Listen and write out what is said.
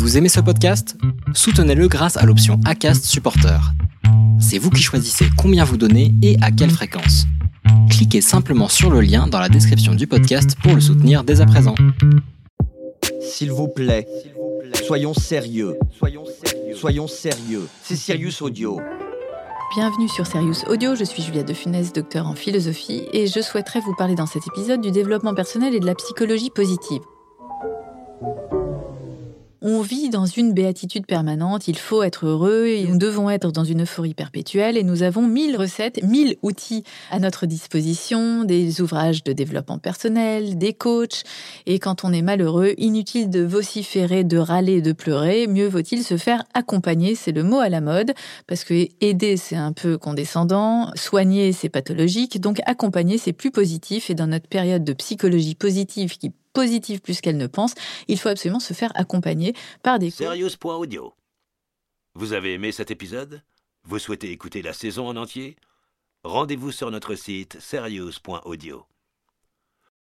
Vous aimez ce podcast? Soutenez-le grâce à l'option ACAST Supporter. C'est vous qui choisissez combien vous donnez et à quelle fréquence. Cliquez simplement sur le lien dans la description du podcast pour le soutenir dès à présent. S'il vous plaît, soyons sérieux. Soyons sérieux. C'est Sirius Audio. Bienvenue sur Serious Audio, je suis Julia de Funès, docteur en philosophie, et je souhaiterais vous parler dans cet épisode du développement personnel et de la psychologie positive. Vit dans une béatitude permanente, il faut être heureux. Et nous devons être dans une euphorie perpétuelle. Et nous avons mille recettes, mille outils à notre disposition, des ouvrages de développement personnel, des coachs. Et quand on est malheureux, inutile de vociférer, de râler, de pleurer, mieux vaut-il se faire accompagner, c'est le mot à la mode, parce que aider c'est un peu condescendant, soigner c'est pathologique, donc accompagner c'est plus positif. Et dans notre période de psychologie positive qui positive plus qu'elle ne pense, il faut absolument se faire accompagner par des... Serious.audio. Vous avez aimé cet épisode? Vous souhaitez écouter la saison en entier? Rendez-vous sur notre site serious.audio.